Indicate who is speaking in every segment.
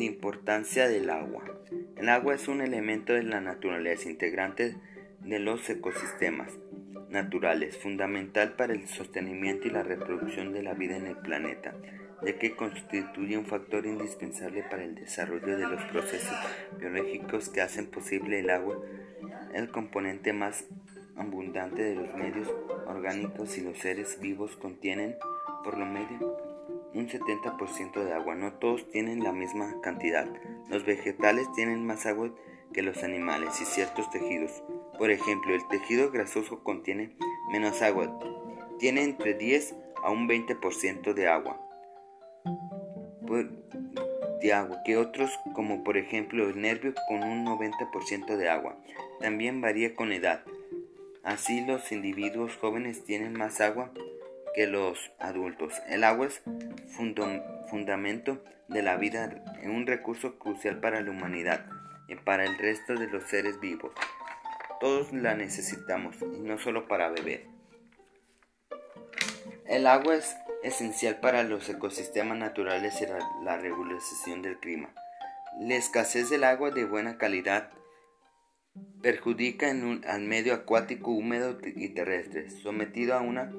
Speaker 1: Importancia del agua. El agua es un elemento de la naturaleza integrante de los ecosistemas naturales, fundamental para el sostenimiento y la reproducción de la vida en el planeta, ya que constituye un factor indispensable para el desarrollo de los procesos biológicos que hacen posible el agua, el componente más abundante de los medios orgánicos y los seres vivos contienen por lo medio un 70% de agua. No todos tienen la misma cantidad. Los vegetales tienen más agua que los animales y ciertos tejidos. Por ejemplo, el tejido grasoso contiene menos agua. Tiene entre 10 a un 20% de agua. De agua que otros, como por ejemplo el nervio, con un 90% de agua. También varía con edad. Así los individuos jóvenes tienen más agua los adultos. El agua es fundamento de la vida, un recurso crucial para la humanidad y para el resto de los seres vivos. Todos la necesitamos y no solo para beber. El agua es esencial para los ecosistemas naturales y la, regulación del clima. La escasez del agua de buena calidad perjudica al medio acuático húmedo y terrestre, sometido a una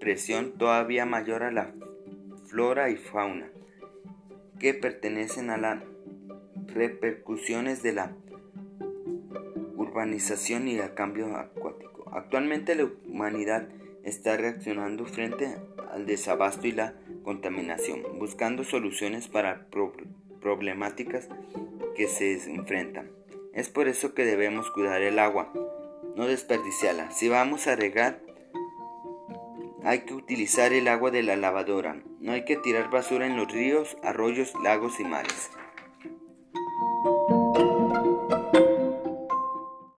Speaker 1: presión todavía mayor a la flora y fauna que pertenecen a las repercusiones de la urbanización y el cambio acuático. Actualmente la humanidad está reaccionando frente al desabasto y la contaminación, buscando soluciones para problemáticas que se enfrentan. Es por eso que debemos cuidar el agua, no desperdiciarla. Si vamos a regar, hay que utilizar el agua de la lavadora. No hay que tirar basura en los ríos, arroyos, lagos y mares.